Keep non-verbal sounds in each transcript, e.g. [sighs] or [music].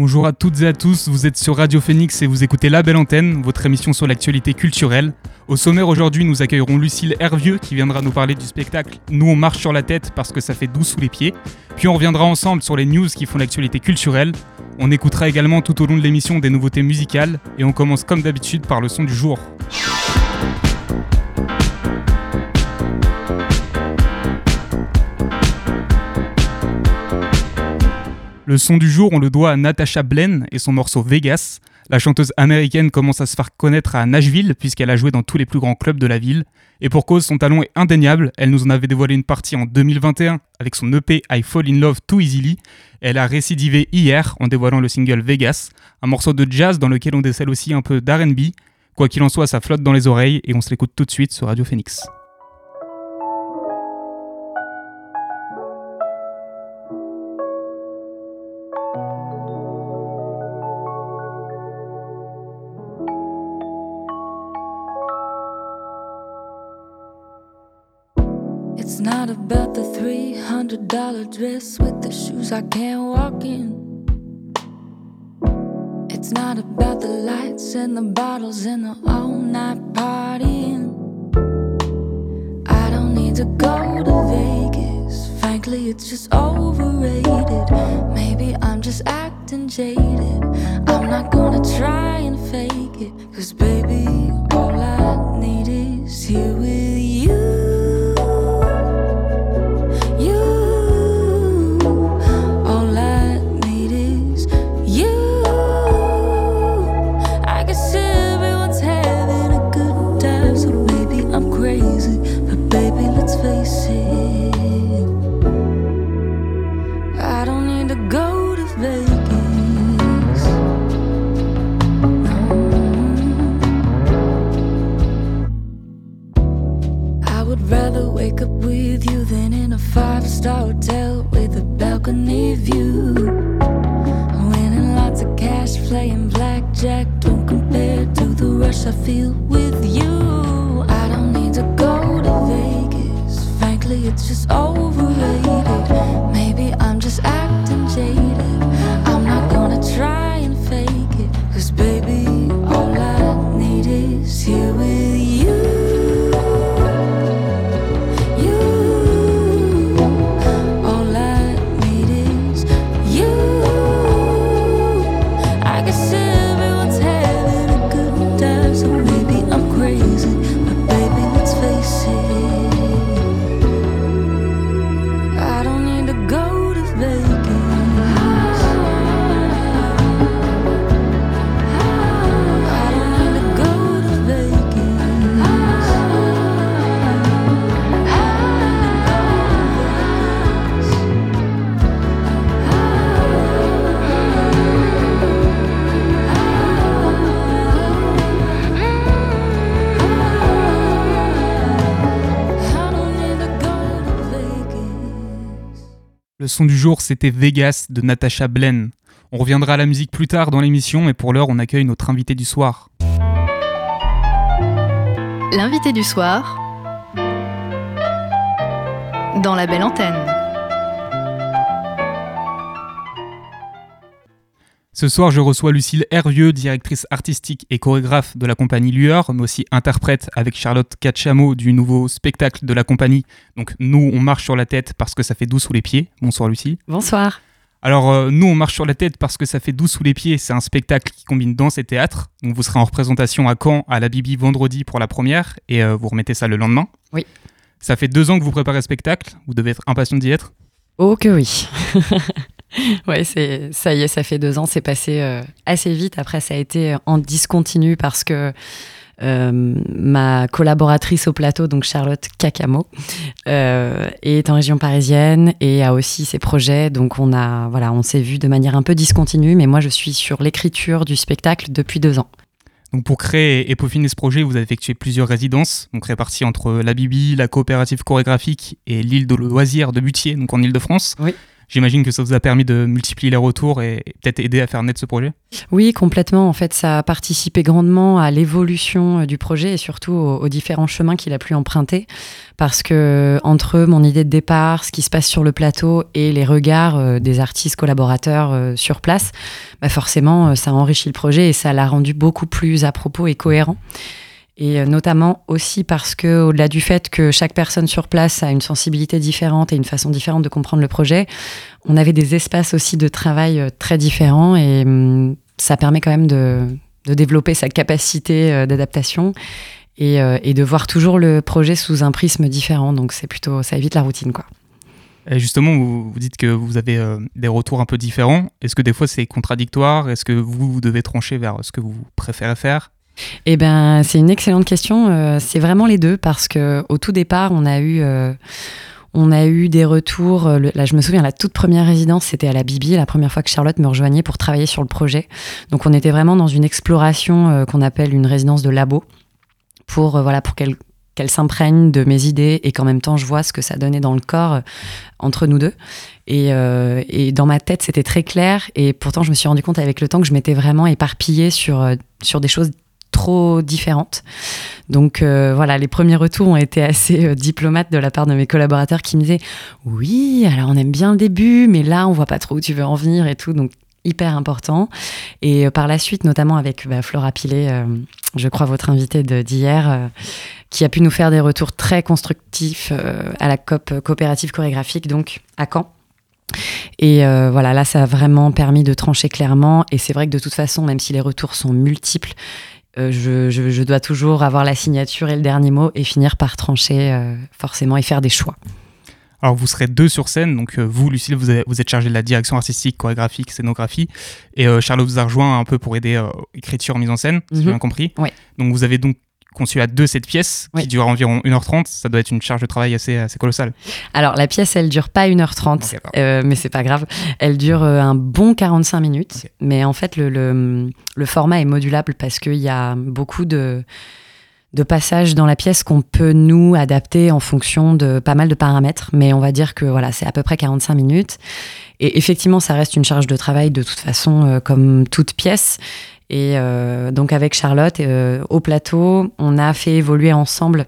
Bonjour à toutes et à tous, vous êtes sur Radio Phoenix et vous écoutez La Belle Antenne, votre émission sur l'actualité culturelle. Au sommaire aujourd'hui, nous accueillerons Lucille Hervieux qui viendra nous parler du spectacle Nous on marche sur la tête parce que ça fait doux sous les pieds. Puis on reviendra ensemble sur les news qui font l'actualité culturelle. On écoutera également tout au long de l'émission des nouveautés musicales et on commence comme d'habitude par le son du jour. Le son du jour, on le doit à Natasha Blen et son morceau Vegas. La chanteuse américaine commence à se faire connaître à Nashville puisqu'elle a joué dans tous les plus grands clubs de la ville. Et pour cause, son talent est indéniable. Elle nous en avait dévoilé une partie en 2021 avec son EP I Fall in Love Too Easily. Elle a récidivé hier en dévoilant le single Vegas, un morceau de jazz dans lequel on décèle aussi un peu d'RB. Quoi qu'il en soit, ça flotte dans les oreilles et on se l'écoute tout de suite sur Radio Phoenix. It's not about the $300 dress with the shoes I can't walk in. It's not about the lights and the bottles and the all night partying. I don't need to go to Vegas. Frankly, it's just overrated. Maybe I'm just acting jaded. I'm not gonna try and fake it. Cause, baby, all I need is you. Son du jour, c'était Vegas de Natasha Blen. On reviendra à la musique plus tard dans l'émission, et pour l'heure, on accueille notre invité du soir. L'invité du soir dans La Belle Antenne. Ce soir, je reçois Lucille Hervieux, directrice artistique et chorégraphe de la compagnie Lueur, mais aussi interprète avec Charlotte Cacciamo du nouveau spectacle de la compagnie. Donc, Nous, on marche sur la tête parce que ça fait doux sous les pieds. Bonsoir, Lucille. Bonsoir. Alors, euh, Nous, on marche sur la tête parce que ça fait doux sous les pieds. C'est un spectacle qui combine danse et théâtre. Donc, vous serez en représentation à Caen, à la Bibi, vendredi pour la première, et euh, vous remettez ça le lendemain. Oui. Ça fait deux ans que vous préparez le spectacle. Vous devez être impatient d'y être. Oh que oui. [laughs] [laughs] ouais, c'est ça y est, ça fait deux ans, c'est passé euh, assez vite. Après, ça a été en discontinu parce que ma collaboratrice au plateau, donc Charlotte Cacamo, est en région parisienne et a aussi ses projets. Donc on a, voilà, on s'est vu de manière un peu discontinue, mais moi je suis sur l'écriture du spectacle depuis deux ans. Donc pour créer et peaufiner ce projet, vous avez effectué plusieurs résidences, donc réparties entre la Bibi, la coopérative chorégraphique et l'île de loisirs de Butier, donc en Île-de-France. Oui. J'imagine que ça vous a permis de multiplier les retours et peut-être aider à faire naître ce projet? Oui, complètement. En fait, ça a participé grandement à l'évolution euh, du projet et surtout aux, différents chemins qu'il a pu emprunter. Parce que entre mon idée de départ, ce qui se passe sur le plateau et les regards euh, des artistes collaborateurs euh, sur place, bah forcément, ça a enrichi le projet et ça l'a rendu beaucoup plus à propos et cohérent et euh, notamment aussi parce que au-delà du fait que chaque personne sur place a une sensibilité différente et une façon différente de comprendre le projet, on avait des espaces aussi de travail euh, très différents et hum, ça permet quand même de, développer sa capacité euh, d'adaptation et, de voir toujours le projet sous un prisme différent. Donc c'est plutôt ça évite la routine quoi. Et justement, vous, dites que vous avez des retours un peu différents. Est-ce que des fois c'est contradictoire? Est-ce que vous, vous devez trancher vers ce que vous préférez faire? Eh ben, c'est une excellente question. Euh, c'est vraiment les deux parce que au tout départ, on a eu euh, on a eu des retours. Euh, là, je me souviens, la toute première résidence, c'était à la Bibi, la première fois que Charlotte me rejoignait pour travailler sur le projet. Donc, on était vraiment dans une exploration qu'on appelle une résidence de labo pour voilà pour qu'elle qu'elle s'imprègne de mes idées et qu'en même temps je vois ce que ça donnait dans le corps entre nous deux. Et, et dans ma tête, c'était très clair. Et pourtant, je me suis rendu compte avec le temps que je m'étais vraiment éparpillée sur, sur des choses trop différentes. Donc euh, voilà, les premiers retours ont été assez euh, diplomates de la part de mes collaborateurs qui me disaient oui, alors on aime bien le début, mais là on voit pas trop où tu veux en venir et tout. Donc hyper important. Et euh, par la suite, notamment avec bah, Flora Pilet, je crois votre invitée d'hier, qui a pu nous faire des retours très constructifs à la COP coopérative chorégraphique, donc à Caen. Et voilà, là, ça a vraiment permis de trancher clairement. Et c'est vrai que de toute façon, même si les retours sont multiples, euh, je, dois toujours avoir la signature et le dernier mot et finir par trancher euh, forcément et faire des choix. Alors vous serez deux sur scène, donc euh, vous, Lucille, vous, êtes chargée de la direction artistique, chorégraphique, scénographie, et Charlotte vous a rejoint un peu pour aider écriture, mise en scène, si j'ai mhm. bien compris. Donc vous avez donc conçu à deux cette pièce qui dure environ 1h30. Ça doit être une charge de travail assez, assez colossale. Alors la pièce, elle dure pas 1h30, euh, mais c'est pas grave. Elle dure euh, un bon 45 minutes. Mais en fait, le, le, format est modulable parce qu'il y a beaucoup de, de passages dans la pièce qu'on peut nous adapter en fonction de pas mal de paramètres. Mais on va dire que voilà, c'est à peu près 45 minutes. Et effectivement, ça reste une charge de travail de toute façon, euh, comme toute pièce. Et euh, donc avec Charlotte, euh, au plateau, on a fait évoluer ensemble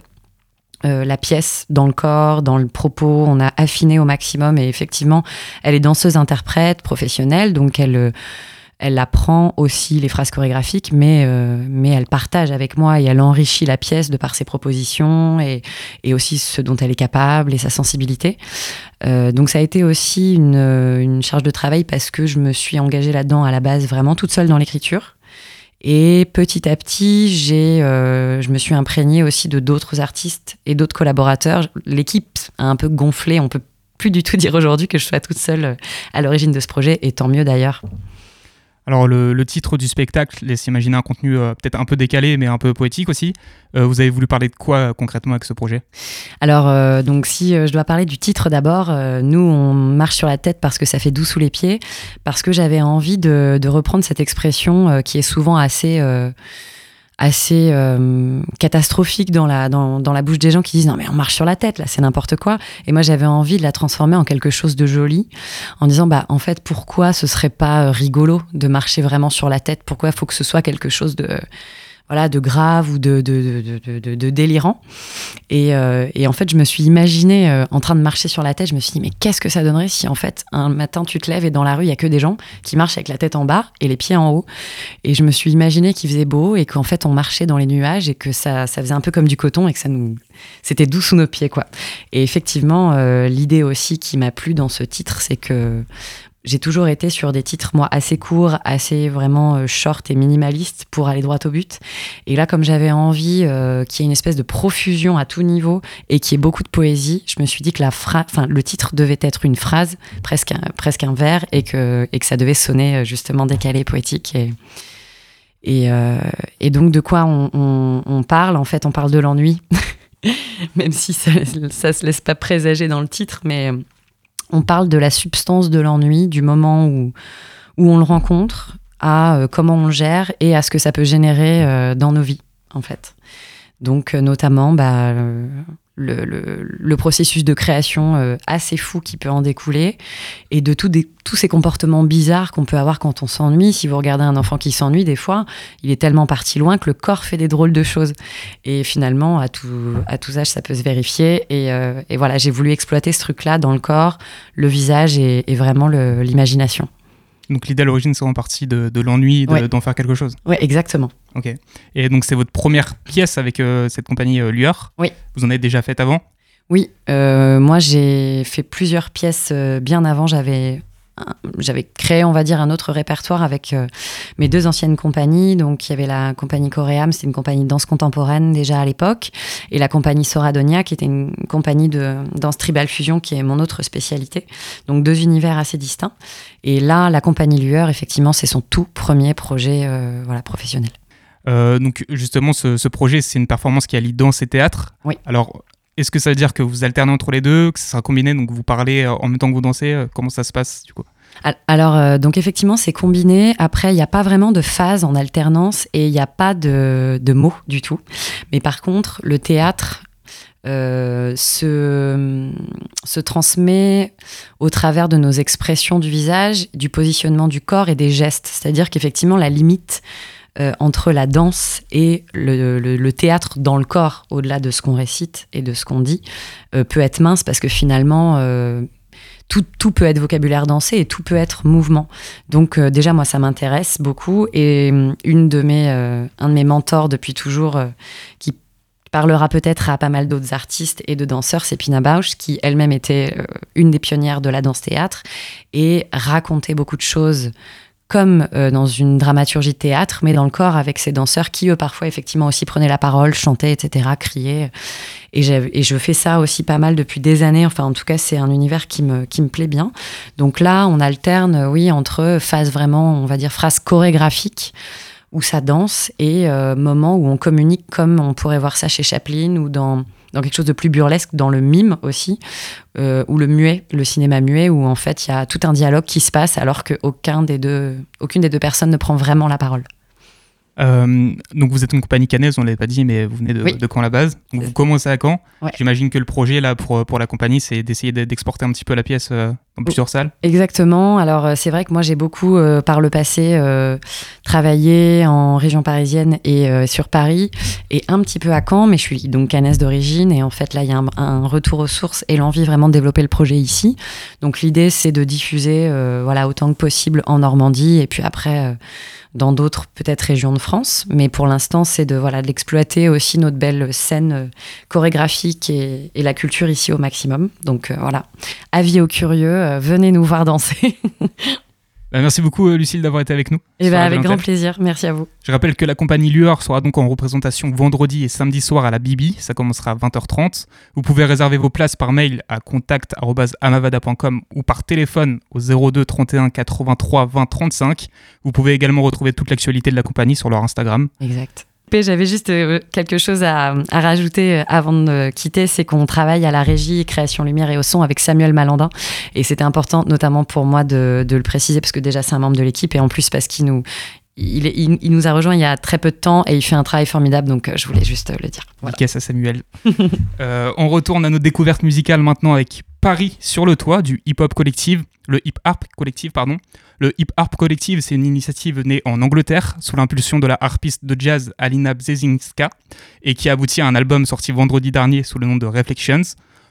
euh, la pièce dans le corps, dans le propos, on a affiné au maximum et effectivement, elle est danseuse interprète professionnelle, donc elle elle apprend aussi les phrases chorégraphiques, mais, mais elle partage avec moi et elle enrichit la pièce de par ses propositions et, et aussi ce dont elle est capable et sa sensibilité. donc ça a été aussi une, une charge de travail parce que je me suis engagée là-dedans à la base vraiment toute seule dans l'écriture. Et petit à petit, j'ai, euh, je me suis imprégnée aussi de d'autres artistes et d'autres collaborateurs. L'équipe a un peu gonflé. On peut plus du tout [laughs] dire aujourd'hui que je sois toute seule euh, à l'origine de ce projet, et tant mieux d'ailleurs. Alors le, titre du spectacle laisse imaginer un contenu euh, peut-être un peu décalé mais un peu poétique aussi. Euh, vous avez voulu parler de quoi euh, concrètement avec ce projet? Alors donc si je dois parler du titre d'abord, nous on marche sur la tête parce que ça fait doux sous les pieds, parce que j'avais envie de, de, reprendre cette expression qui est souvent assez assez euh, catastrophique dans la, dans, dans, la bouche des gens qui disent non mais on marche sur la tête là c'est n'importe quoi. Et moi j'avais envie de la transformer en quelque chose de joli en disant bah en fait pourquoi ce serait pas euh, rigolo de marcher vraiment sur la tête? Pourquoi faut que ce soit quelque chose de voilà, de grave ou de, de, de, délirant. Et, euh, et, en fait, je me suis imaginée euh, en train de marcher sur la tête. Je me suis dit, mais qu'est-ce que ça donnerait si en fait, un matin, tu te lèves et dans la rue, il y a que des gens qui marchent avec la tête en bas et les pieds en haut. Et je me suis imaginé qu'il faisait beau et qu'en fait, on marchait dans les nuages et que ça, ça faisait un peu comme du coton et que ça nous. C'était doux sous nos pieds, quoi. Et effectivement, euh, l'idée aussi qui m'a plu dans ce titre, c'est que j'ai toujours été sur des titres, moi, assez courts, assez vraiment euh, short et minimalistes pour aller droit au but. Et là, comme j'avais envie euh, qu'il y ait une espèce de profusion à tout niveau et qu'il y ait beaucoup de poésie, je me suis dit que la enfin, le titre devait être une phrase, presque un, presque un vers, et que, et que ça devait sonner euh, justement décalé, poétique. Et, Et, et donc, de quoi on, on, on, parle? En fait, on parle de l'ennui, [laughs] même si ça ne se laisse pas présager dans le titre, mais on parle de la substance de l'ennui, du moment où, où on le rencontre, à comment on le gère et à ce que ça peut générer dans nos vies, en fait. Donc, notamment, bah, le, le, processus de création euh, assez fou qui peut en découler et de des, tous ces comportements bizarres qu'on peut avoir quand on s'ennuie. Si vous regardez un enfant qui s'ennuie, des fois, il est tellement parti loin que le corps fait des drôles de choses. Et finalement, à tout, à tous âges, ça peut se vérifier. Et, euh, et voilà, j'ai voulu exploiter ce truc-là dans le corps, le visage et, et vraiment l'imagination. Donc l'idée à l'origine, c'est en partie de, de l'ennui, d'en faire quelque chose. Oui, exactement. Ok. Et donc c'est votre première pièce avec euh, cette compagnie euh, Lueur. Oui. Vous en avez déjà fait avant? Oui. Euh, moi, j'ai fait plusieurs pièces bien avant. J'avais j'avais créé, on va dire, un autre répertoire avec mes deux anciennes compagnies. Donc, il y avait la compagnie Coréam, c'était une compagnie de danse contemporaine déjà à l'époque, et la compagnie Soradonia, qui était une compagnie de danse tribal fusion, qui est mon autre spécialité. Donc, deux univers assez distincts. Et là, la compagnie Lueur, effectivement, c'est son tout premier projet voilà, professionnel. Euh, donc, justement, ce, ce projet, c'est une performance qui allie danse et théâtre. Oui. Alors, est-ce que ça veut dire que vous alternez entre les deux, que ça sera combiné, donc vous parlez euh, en même temps que vous dansez euh, Comment ça se passe du coup? Alors, euh, donc effectivement, c'est combiné. Après, il n'y a pas vraiment de phase en alternance et il n'y a pas de, de, mots du tout. Mais par contre, le théâtre euh, se, se transmet au travers de nos expressions du visage, du positionnement du corps et des gestes. C'est-à-dire qu'effectivement, la limite euh, entre la danse et le, théâtre dans le corps, au-delà de ce qu'on récite et de ce qu'on dit, euh, peut être mince parce que finalement, euh, tout, peut être vocabulaire dansé et tout peut être mouvement. Donc déjà, moi, ça m'intéresse beaucoup. Et une de mes, un de mes mentors depuis toujours, qui parlera peut-être à pas mal d'autres artistes et de danseurs, c'est Pina Bausch, qui elle-même était une des pionnières de la danse-théâtre et racontait beaucoup de choses comme euh, dans une dramaturgie de théâtre, mais dans le corps avec ces danseurs qui, eux, parfois, effectivement, aussi prenaient la parole, chantaient, etc., criaient. Et, je fais ça aussi pas mal depuis des années. Enfin, en tout cas, c'est un univers qui me, qui me plaît bien. Donc là, on alterne, oui, entre phase vraiment, on va dire, phase chorégraphique, où ça danse, et euh, moments où on communique comme on pourrait voir ça chez Chaplin ou dans dans quelque chose de plus burlesque, dans le mime aussi, euh, ou le muet, le cinéma muet, où en fait il y a tout un dialogue qui se passe alors qu'aucun des deux, aucune des deux personnes ne prend vraiment la parole. Euh, donc vous êtes une compagnie cannaise, on ne l'avait pas dit, mais vous venez de, de Caen à la base. Donc vous commencez à Caen. J'imagine que le projet là pour, pour la compagnie, c'est d'essayer d'exporter un petit peu la pièce euh, dans plusieurs salles. Exactement. Alors euh, c'est vrai que moi j'ai beaucoup par le passé travaillé en région parisienne et sur Paris et un petit peu à Caen, mais je suis donc cannaise d'origine et en fait là il y a un, un, retour aux sources et l'envie vraiment de développer le projet ici. Donc l'idée c'est de diffuser voilà autant que possible en Normandie et puis après dans d'autres peut-être régions de France. Mais pour l'instant, c'est de voilà d'exploiter aussi notre belle scène euh, chorégraphique et, la culture ici au maximum. Donc euh, voilà, avis aux curieux, euh, venez nous voir danser. [laughs] Bah, merci beaucoup, euh, Lucille, d'avoir été avec nous. Et eh ben, avec grand plaisir. Merci à vous. Je rappelle que la compagnie Lueur sera donc en représentation vendredi et samedi soir à la Bibi. Ça commencera à 20h30. Vous pouvez réserver vos places par mail à contact.amavada.com ou par téléphone au 02 31 83 20 35. Vous pouvez également retrouver toute l'actualité de la compagnie sur leur Instagram. Exact. J'avais juste euh, quelque chose à, rajouter euh, avant de quitter, c'est qu'on travaille à la régie, création lumière et au son avec Samuel Malandin. Et c'était important, notamment pour moi, de, le préciser, parce que déjà c'est un membre de l'équipe, et en plus parce qu'il nous, il, il, nous a rejoint il y a très peu de temps et il fait un travail formidable, donc euh, je voulais juste le dire. Voilà. à Samuel. [laughs] on retourne à nos découvertes musicales maintenant avec Paris sur le toit du Hip Hop Collective, le Hip Harp Collective, pardon. Le Hip Harp Collective, c'est une initiative née en Angleterre sous l'impulsion de la harpiste de jazz Alina Bzezinska et qui aboutit à un album sorti vendredi dernier sous le nom de Reflections.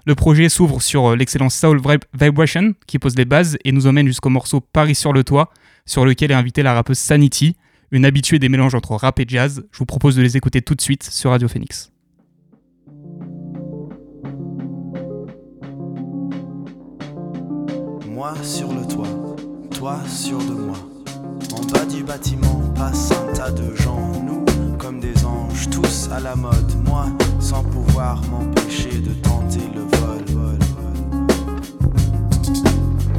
Le projet s'ouvre sur euh, l'excellence Soul Vibration qui pose les bases et nous emmène jusqu'au morceau Paris sur le toit sur lequel est invitée la rappeuse Sanity, une habituée des mélanges entre rap et jazz. Je vous propose de les écouter tout de suite sur Radio Phoenix. Moi sur le toit toi sûr de moi. En bas du bâtiment passe un tas de gens, nous comme des anges, tous à la mode, moi sans pouvoir m'empêcher de tenter le vol. vol,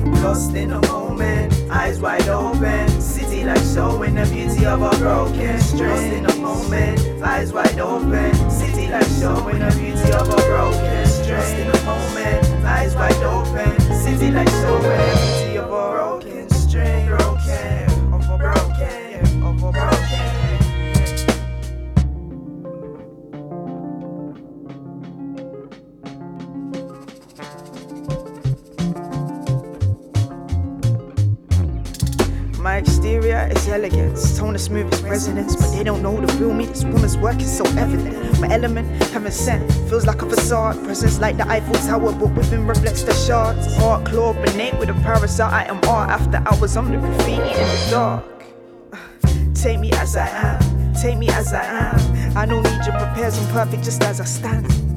vol. Lost in a moment, eyes wide open, city like so in the beauty of a broken stress in a moment, eyes wide open. City like so in the beauty of a broken stress in a moment, eyes wide open. City like so My exterior is elegance, tone as smooth as resonance, but they don't know the feel me. This woman's work is so evident. My element, heaven sent, feels like a facade. Presence like the Eiffel Tower, but within reflects the shards. Art claw, beneath with a parasite. I am art after hours. I'm the graffiti in the dark. [sighs] Take me as I am, take me as I am. I don't need your prepares, I'm perfect just as I stand.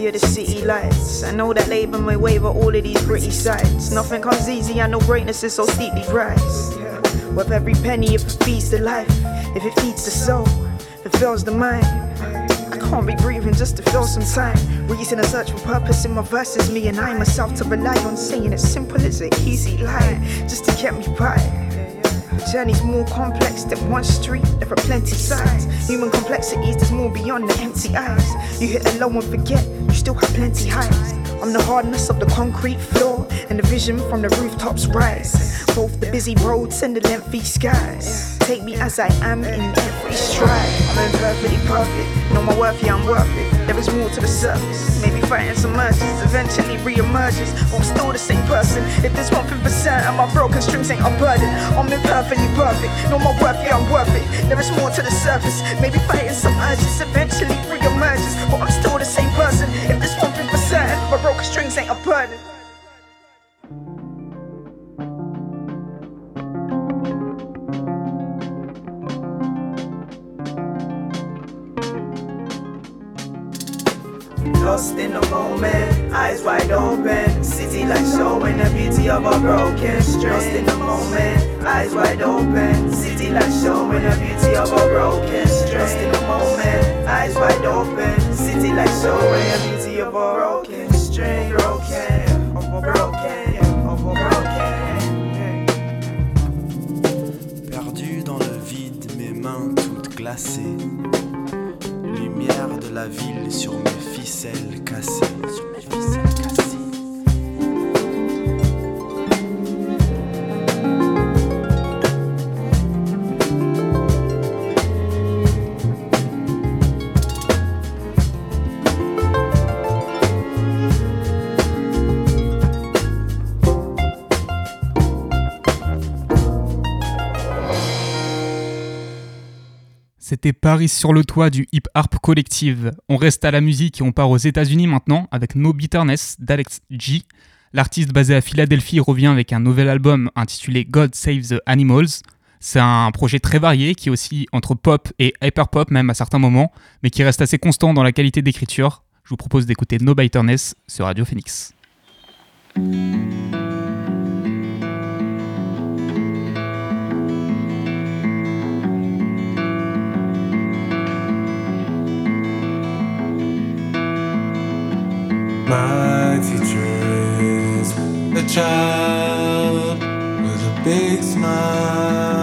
Beauty of the city lights. I know that labor may waver all of these pretty sights. Nothing comes easy, I know greatness is so steeply priced. With every penny, if it feeds the life, if it feeds the soul, if it fills the mind. I can't be breathing just to fill some time. Reason a search for purpose in my verses, me and I myself to rely on saying as simple as an easy line, just to get me by. Journey's more complex than one street, there are plenty sides. Human complexities, there's more beyond the empty eyes. You hit a low and forget, you still have plenty highs. I'm the hardness of the concrete floor, and the vision from the rooftops rise. Both the busy roads and the lengthy skies. Take me as I am in every stride. I'm imperfectly perfect, know my worth, yeah, I'm worth it. There is more to the surface, maybe fighting some urges, eventually re-emerges. But I'm still the same person. If there's one thing for certain, my broken strings ain't a burden, I'm imperfectly perfect, know my worth, yeah, I'm worth it. There is more to the surface, maybe fighting some urges, eventually re-emerges. But I'm still the same person. If there's one thing for certain, my broken strings ain't unburdened. Lost in the moment, eyes wide open. City like showing the beauty of a broken string. Lost in the moment, eyes wide open. City like showing the beauty of a broken string. Lost in the moment, eyes wide open. C'était Paris sur le toit du Hip Harp Collective. On reste à la musique et on part aux États-Unis maintenant avec No Bitterness d'Alex G. L'artiste basé à Philadelphie revient avec un nouvel album intitulé God Save the Animals. C'est un projet très varié qui est aussi entre pop et hyperpop même à certains moments, mais qui reste assez constant dans la qualité d'écriture. Je vous propose d'écouter No Bitterness sur Radio Phoenix. My teacher is a child with a big smile,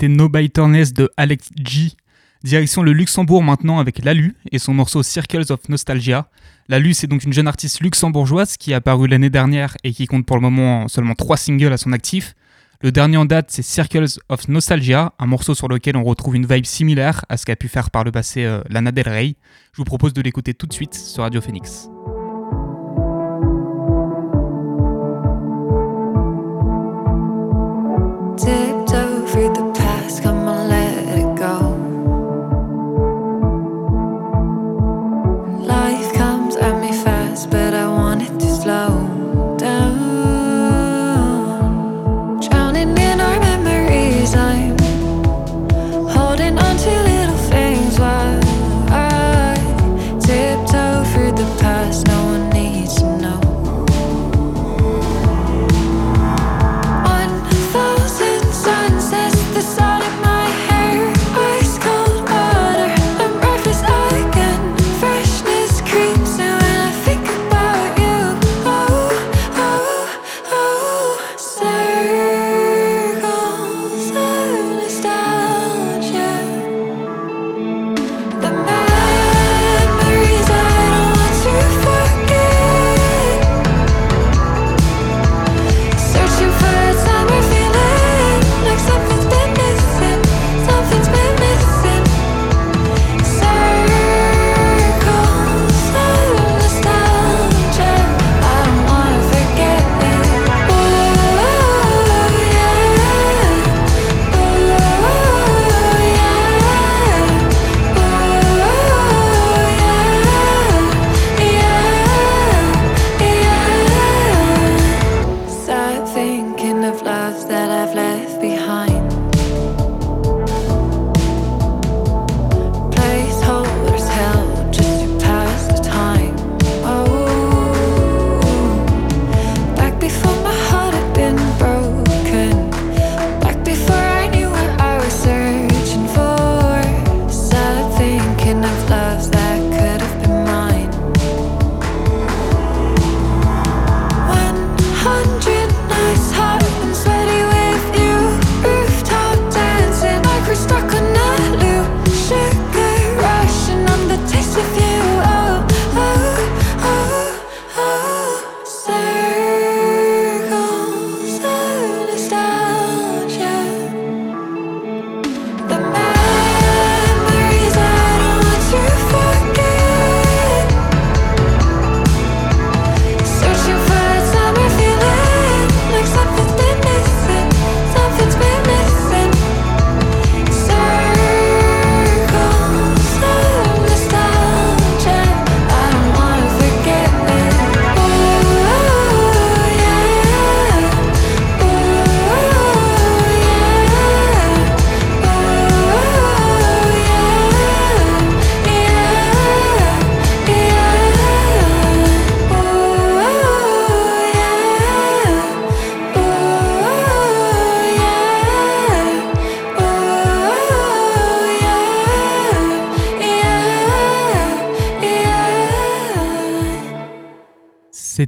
C'était No Bitterness de Alex G. Direction le Luxembourg maintenant avec Lalu et son morceau Circles of Nostalgia. Lalu, c'est donc une jeune artiste luxembourgeoise qui est apparue l'année dernière et qui compte pour le moment seulement trois singles à son actif. Le dernier en date, c'est Circles of Nostalgia, un morceau sur lequel on retrouve une vibe similaire à ce qu'a pu faire par le passé euh, Lana Del Rey. Je vous propose de l'écouter tout de suite sur Radio Phoenix.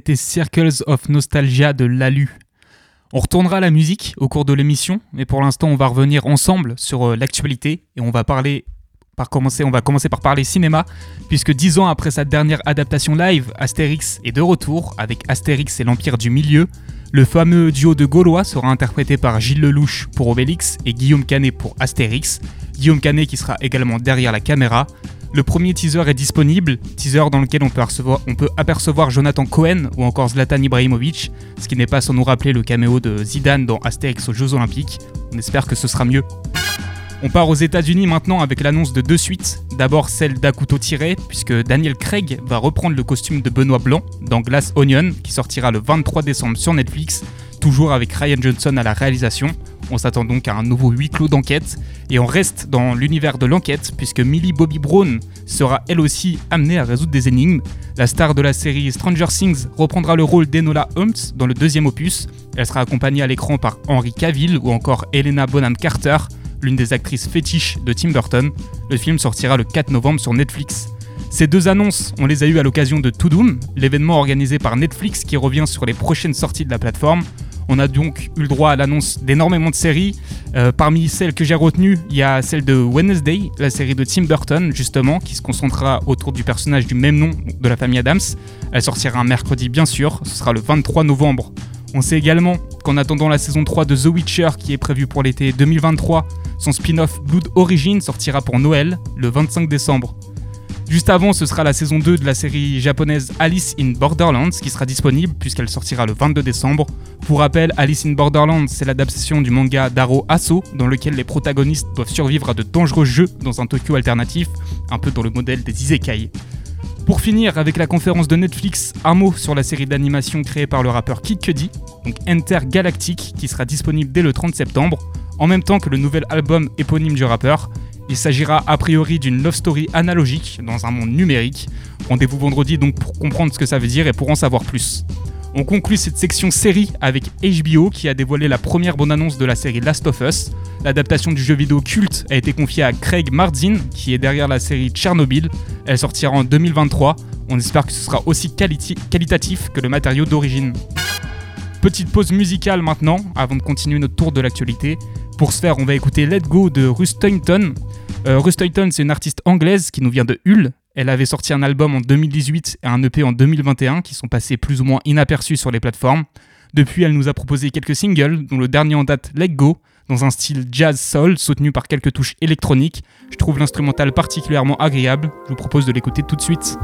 C'était Circles of Nostalgia de Lalu. On retournera la musique au cours de l'émission, mais pour l'instant, on va revenir ensemble sur euh, l'actualité et on va parler par commencer, on va commencer par parler cinéma, puisque dix ans après sa dernière adaptation live, Astérix est de retour avec Astérix et l'Empire du Milieu. Le fameux duo de Gaulois sera interprété par Gilles Lelouch pour Obélix et Guillaume Canet pour Astérix. Guillaume Canet qui sera également derrière la caméra. Le premier teaser est disponible, teaser dans lequel on peut, apercevoir, Jonathan Cohen ou encore Zlatan Ibrahimovic, ce qui n'est pas sans nous rappeler le caméo de Zidane dans Astérix aux Jeux Olympiques. On espère que ce sera mieux. On part aux États-Unis maintenant avec l'annonce de deux suites. D'abord celle d'Akuto tiré, puisque Daniel Craig va reprendre le costume de Benoît Blanc dans Glass Onion, qui sortira le 23 décembre sur Netflix, toujours avec Ryan Johnson à la réalisation. On s'attend donc à un nouveau huis clos d'enquête et on reste dans l'univers de l'enquête puisque Millie Bobby Brown sera elle aussi amenée à résoudre des énigmes. La star de la série Stranger Things reprendra le rôle d'Enola Holmes dans le deuxième opus. Elle sera accompagnée à l'écran par Henry Cavill ou encore Helena Bonham Carter, l'une des actrices fétiches de Tim Burton. Le film sortira le 4 novembre sur Netflix. Ces deux annonces, on les a eues à l'occasion de To Doom, l'événement organisé par Netflix qui revient sur les prochaines sorties de la plateforme. On a donc eu le droit à l'annonce d'énormément de séries. Euh, parmi celles que j'ai retenues, il y a celle de Wednesday, la série de Tim Burton, justement, qui se concentrera autour du personnage du même nom de la famille Adams. Elle sortira un mercredi, bien sûr, ce sera le 23 novembre. On sait également qu'en attendant la saison 3 de The Witcher, qui est prévue pour l'été 2023, son spin-off Blood Origin sortira pour Noël, le 25 décembre. Juste avant, ce sera la saison 2 de la série japonaise Alice in Borderlands qui sera disponible puisqu'elle sortira le 22 décembre. Pour rappel, Alice in Borderlands, c'est l'adaptation du manga d'Aro Aso dans lequel les protagonistes doivent survivre à de dangereux jeux dans un Tokyo alternatif, un peu dans le modèle des Isekai. Pour finir, avec la conférence de Netflix, un mot sur la série d'animation créée par le rappeur Kid Cudi, donc Intergalactic, qui sera disponible dès le 30 septembre, en même temps que le nouvel album éponyme du rappeur. Il s'agira a priori d'une love story analogique dans un monde numérique. Rendez-vous vendredi donc pour comprendre ce que ça veut dire et pour en savoir plus. On conclut cette section série avec HBO qui a dévoilé la première bande-annonce de la série Last of Us. L'adaptation du jeu vidéo culte a été confiée à Craig Marzin qui est derrière la série Tchernobyl. Elle sortira en 2023. On espère que ce sera aussi qualitatif que le matériau d'origine. Petite pause musicale maintenant avant de continuer notre tour de l'actualité. Pour ce faire, on va écouter Let Go de Russ Euh, c'est une artiste anglaise qui nous vient de Hull. Elle avait sorti un album en 2018 et un EP en 2021 qui sont passés plus ou moins inaperçus sur les plateformes. Depuis, elle nous a proposé quelques singles, dont le dernier en date Let Go, dans un style jazz soul soutenu par quelques touches électroniques. Je trouve l'instrumental particulièrement agréable. Je vous propose de l'écouter tout de suite.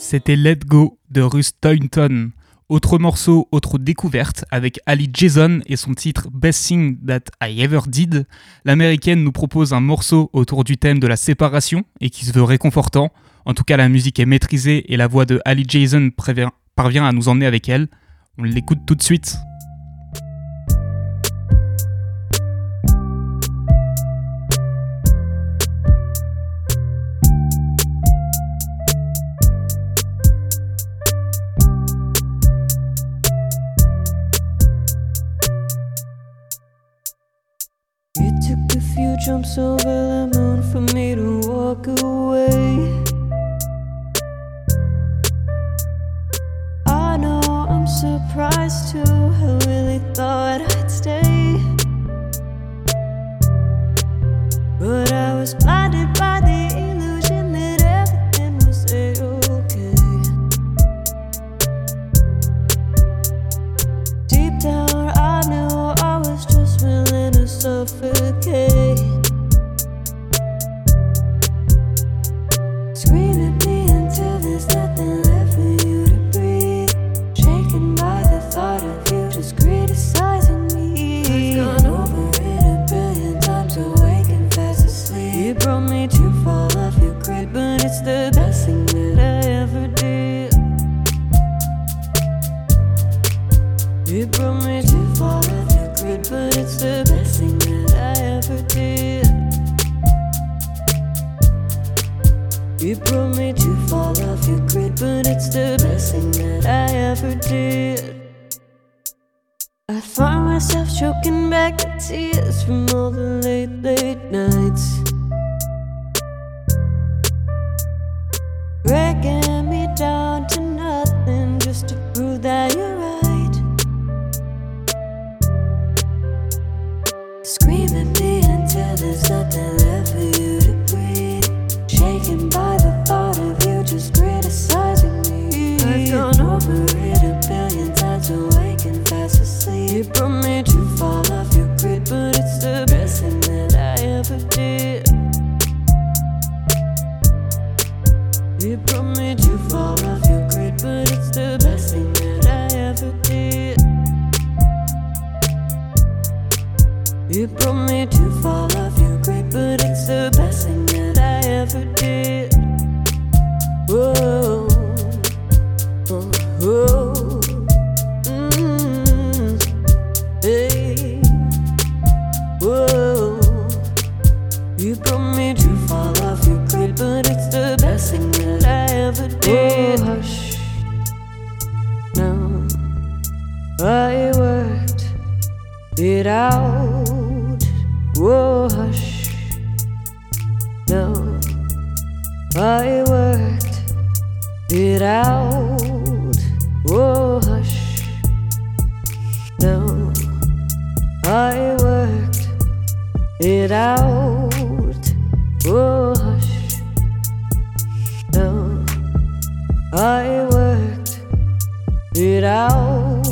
C'était Let Go de Russ Toynton. Autre morceau, autre découverte avec Ali Jason et son titre Best Thing That I Ever Did. L'américaine nous propose un morceau autour du thème de la séparation et qui se veut réconfortant. En tout cas, la musique est maîtrisée et la voix de Ali Jason parvient à nous emmener avec elle. On l'écoute tout de suite. Jumps over the moon for me to walk away. I know I'm surprised too. Tears from all the late, late nights. I worked it out.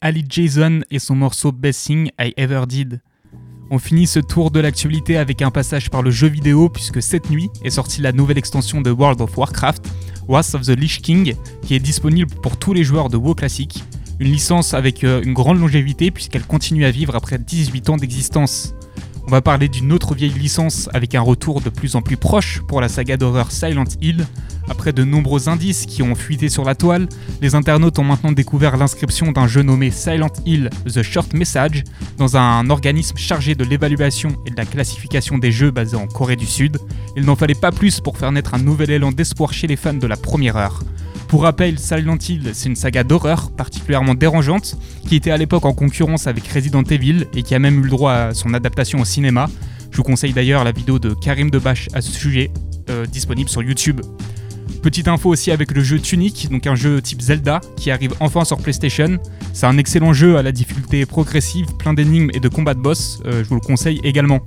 Ali Jason et son morceau Best Thing I Ever Did. On finit ce tour de l'actualité avec un passage par le jeu vidéo puisque cette nuit est sortie la nouvelle extension de World of Warcraft, Wrath of the Lich King, qui est disponible pour tous les joueurs de WoW classique. Une licence avec euh, une grande longévité puisqu'elle continue à vivre après 18 ans d'existence. On va parler d'une autre vieille licence avec un retour de plus en plus proche pour la saga d'horreur Silent Hill. Après de nombreux indices qui ont fuité sur la toile, les internautes ont maintenant découvert l'inscription d'un jeu nommé Silent Hill The Short Message dans un organisme chargé de l'évaluation et de la classification des jeux basé en Corée du Sud. Il n'en fallait pas plus pour faire naître un nouvel élan d'espoir chez les fans de la première heure. Pour rappel, Silent Hill, c'est une saga d'horreur particulièrement dérangeante qui était à l'époque en concurrence avec Resident Evil et qui a même eu le droit à son adaptation au cinéma. Je vous conseille d'ailleurs la vidéo de Karim Debache à ce sujet, euh, disponible sur YouTube. Petite info aussi avec le jeu Tunic, donc un jeu type Zelda qui arrive enfin sur PlayStation. C'est un excellent jeu à la difficulté progressive, plein d'énigmes et de combats de boss, euh, je vous le conseille également.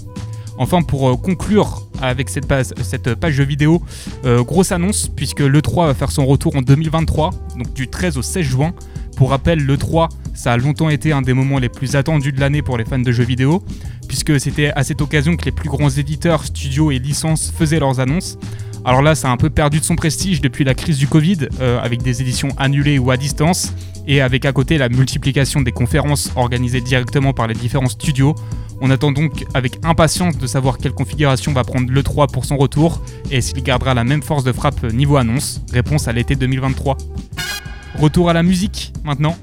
Enfin, pour euh, conclure avec cette page, cette page vidéo, euh, grosse annonce, puisque l'E3 va faire son retour en 2023, donc du 13 au 16 juin. Pour rappel, l'E3, ça a longtemps été un des moments les plus attendus de l'année pour les fans de jeux vidéo, puisque c'était à cette occasion que les plus grands éditeurs, studios et licences faisaient leurs annonces. Alors là, ça a un peu perdu de son prestige depuis la crise du Covid, euh, avec des éditions annulées ou à distance, et avec à côté la multiplication des conférences organisées directement par les différents studios. On attend donc avec impatience de savoir quelle configuration va prendre l'E3 pour son retour, et s'il gardera la même force de frappe niveau annonce. Réponse à l'été 2023. Retour à la musique maintenant,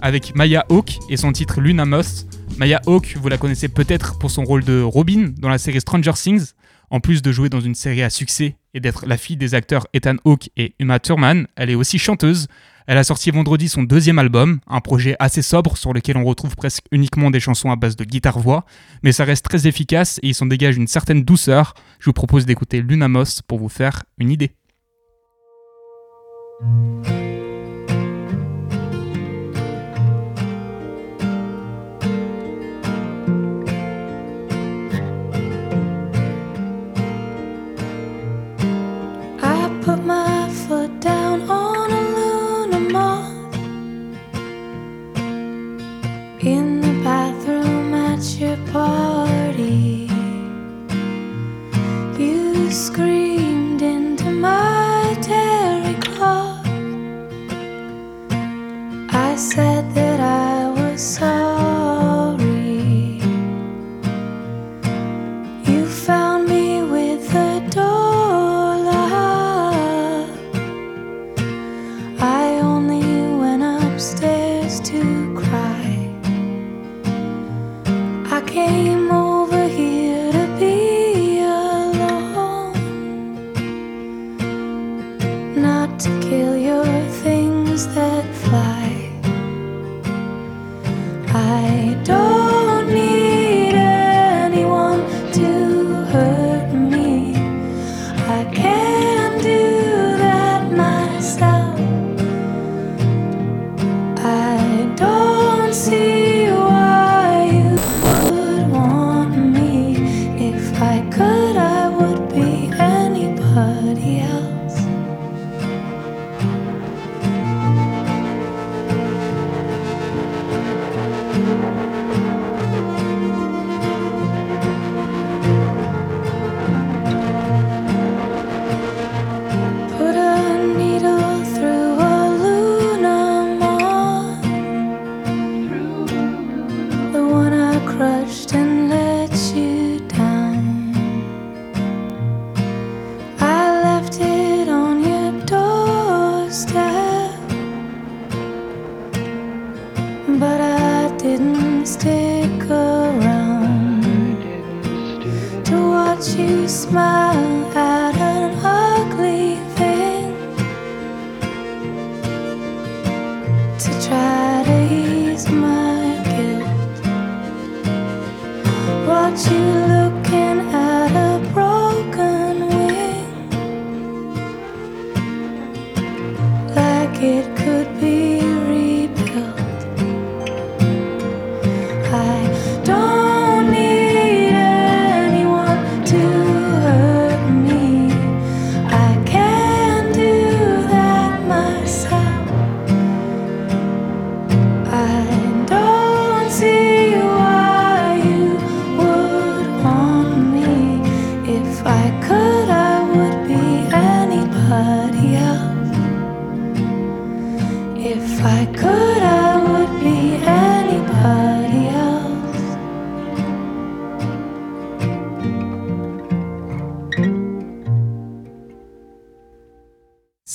avec Maya Hawke et son titre Luna Moss. Maya Hawke, vous la connaissez peut-être pour son rôle de Robin dans la série Stranger Things. En plus de jouer dans une série à succès et d'être la fille des acteurs Ethan Hawke et Uma Thurman, elle est aussi chanteuse. Elle a sorti vendredi son deuxième album, un projet assez sobre sur lequel on retrouve presque uniquement des chansons à base de guitare-voix, mais ça reste très efficace et il s'en dégage une certaine douceur. Je vous propose d'écouter Luna Moss pour vous faire une idée.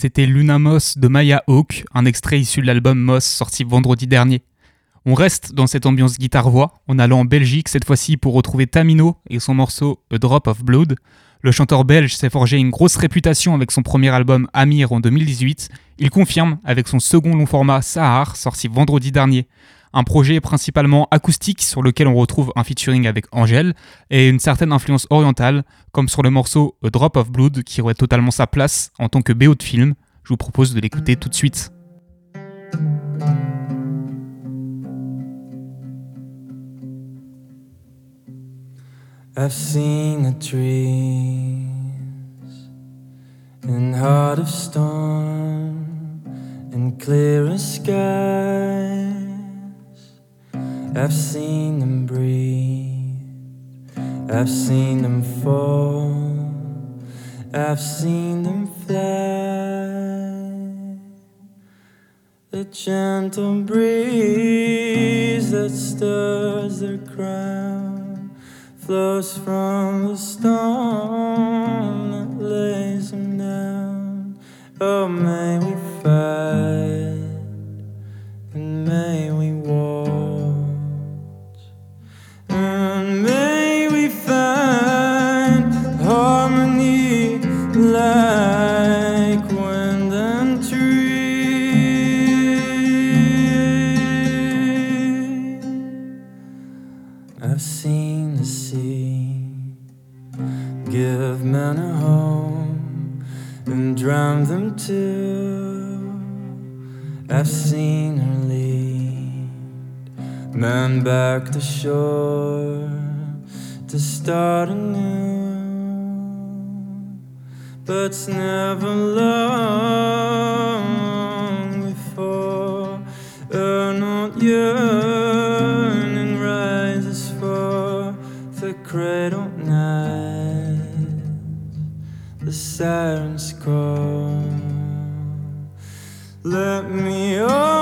C'était Luna Moss de Maya Hawke, un extrait issu de l'album Moss sorti vendredi dernier. On reste dans cette ambiance guitare-voix en allant en Belgique cette fois-ci pour retrouver Tamino et son morceau A Drop of Blood. Le chanteur belge s'est forgé une grosse réputation avec son premier album Amir en 2018. Il confirme avec son second long format Sahar sorti vendredi dernier. Un projet principalement acoustique sur lequel on retrouve un featuring avec Angèle et une certaine influence orientale, comme sur le morceau A Drop of Blood qui aurait totalement sa place en tant que BO de film. Je vous propose de l'écouter tout de suite. I've seen the trees in heart of storm and clearest skies. I've seen them breathe, I've seen them fall, I've seen them fly. The gentle breeze that stirs their crown flows from the stone that lays them down. Oh, may we fight and may I've seen her lead men back to shore to start anew. But it's never long before an old yearning rises for the cradle night, the sirens call. Let me always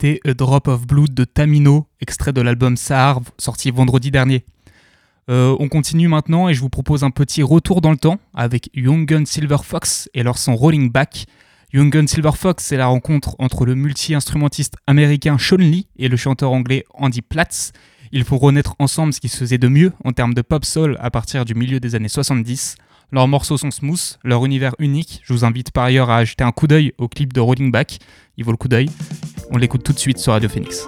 C'était A Drop of Blood de Tamino, extrait de l'album Sahar, sorti vendredi dernier. Euh, on continue maintenant et je vous propose un petit retour dans le temps avec Young Gun Silver Fox et leur son Rolling Back. Young Gun Silver Fox, c'est la rencontre entre le multi-instrumentiste américain Sean Lee et le chanteur anglais Andy Platz. Ils font renaître ensemble ce qui se faisait de mieux en termes de pop soul à partir du milieu des années 70. Leurs morceaux sont smooth, leur univers unique. Je vous invite par ailleurs à jeter un coup d'œil au clip de Rolling Back. Il vaut le coup d'œil. On l'écoute tout de suite sur Radio Phoenix.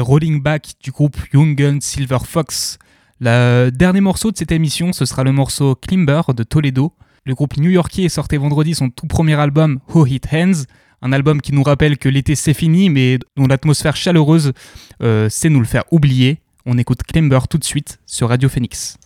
Rolling Back du groupe Young Silver Fox. Le dernier morceau de cette émission, ce sera le morceau Climber de Toledo. Le groupe new-yorkais sortait vendredi son tout premier album Who Hit Hands, un album qui nous rappelle que l'été c'est fini, mais dont l'atmosphère chaleureuse euh, sait nous le faire oublier. On écoute Climber tout de suite sur Radio Phoenix.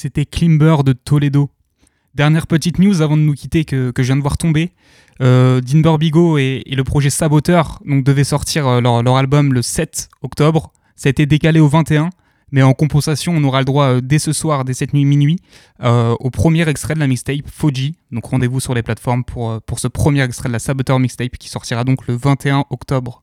C'était Climber de Toledo. Dernière petite news avant de nous quitter que, je viens de voir tomber. Euh, Dinber Bigo et, le projet Saboteur donc, devaient sortir euh, leur, leur, album le 7 octobre. Ça a été décalé au 21. Mais en compensation, on aura le droit euh, dès ce soir, dès cette nuit minuit, euh, au premier extrait de la mixtape Foji. Donc rendez-vous sur les plateformes pour, pour ce premier extrait de la Saboteur mixtape qui sortira donc le 21 octobre.